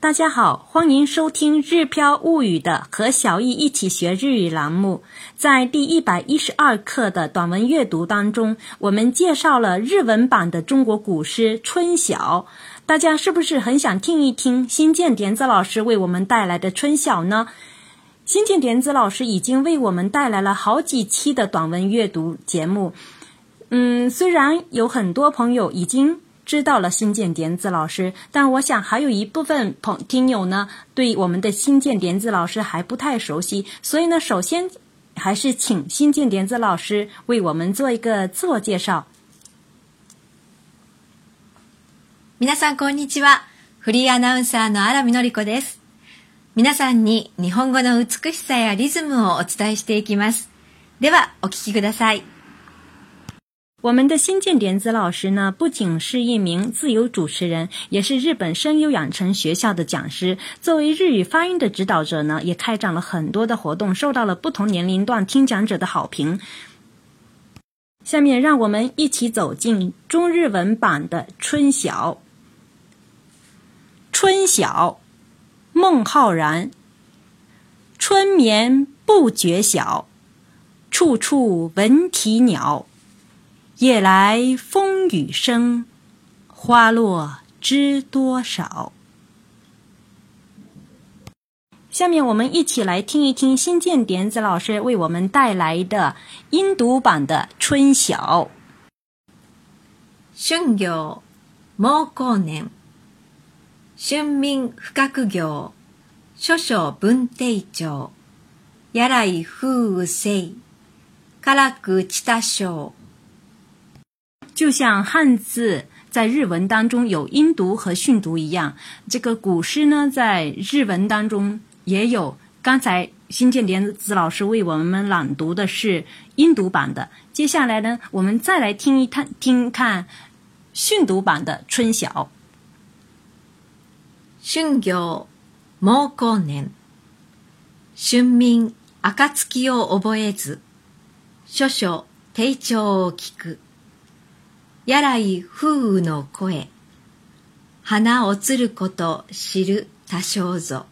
大家好，欢迎收听《日飘物语》的和小易一起学日语栏目。在第一百一十二课的短文阅读当中，我们介绍了日文版的中国古诗《春晓》。大家是不是很想听一听新建点子老师为我们带来的《春晓》呢？新建点子老师已经为我们带来了好几期的短文阅读节目。嗯，虽然有很多朋友已经。知道了新建点子老师，但我想还有一部分朋听友呢，对我们的新建点子老师还不太熟悉，所以呢，首先还是请新建点子老师为我们做一个自我介绍。皆さんこんにちは。フリーアナウンサーの荒見のりこです。皆さんに日本語の美しさやリズムをお伝えしていきます。では、お聞きください。 我们的新建点子老师呢，不仅是一名自由主持人，也是日本声优养成学校的讲师。作为日语发音的指导者呢，也开展了很多的活动，受到了不同年龄段听讲者的好评。下面让我们一起走进中日文版的《春晓》。春晓，孟浩然。春眠不觉晓，处处闻啼鸟。夜来风雨声，花落知多少。下面我们一起来听一听新建点子老师为我们带来的音读版的《春晓》。春行毛光年，春眠深く行，少々文定町。やらい風雨せい、辛くちたしょう。 就像汉字在日文当中有音读和训读一样，这个古诗呢在日文当中也有。刚才新建点子老师为我们朗读的是音读版的，接下来呢，我们再来听一看听看训读版的《春晓》。春行毛光年，春眠暁を覚えず、少々低調を聞く。 やらい風雨の声。花をつること知る多少ぞ。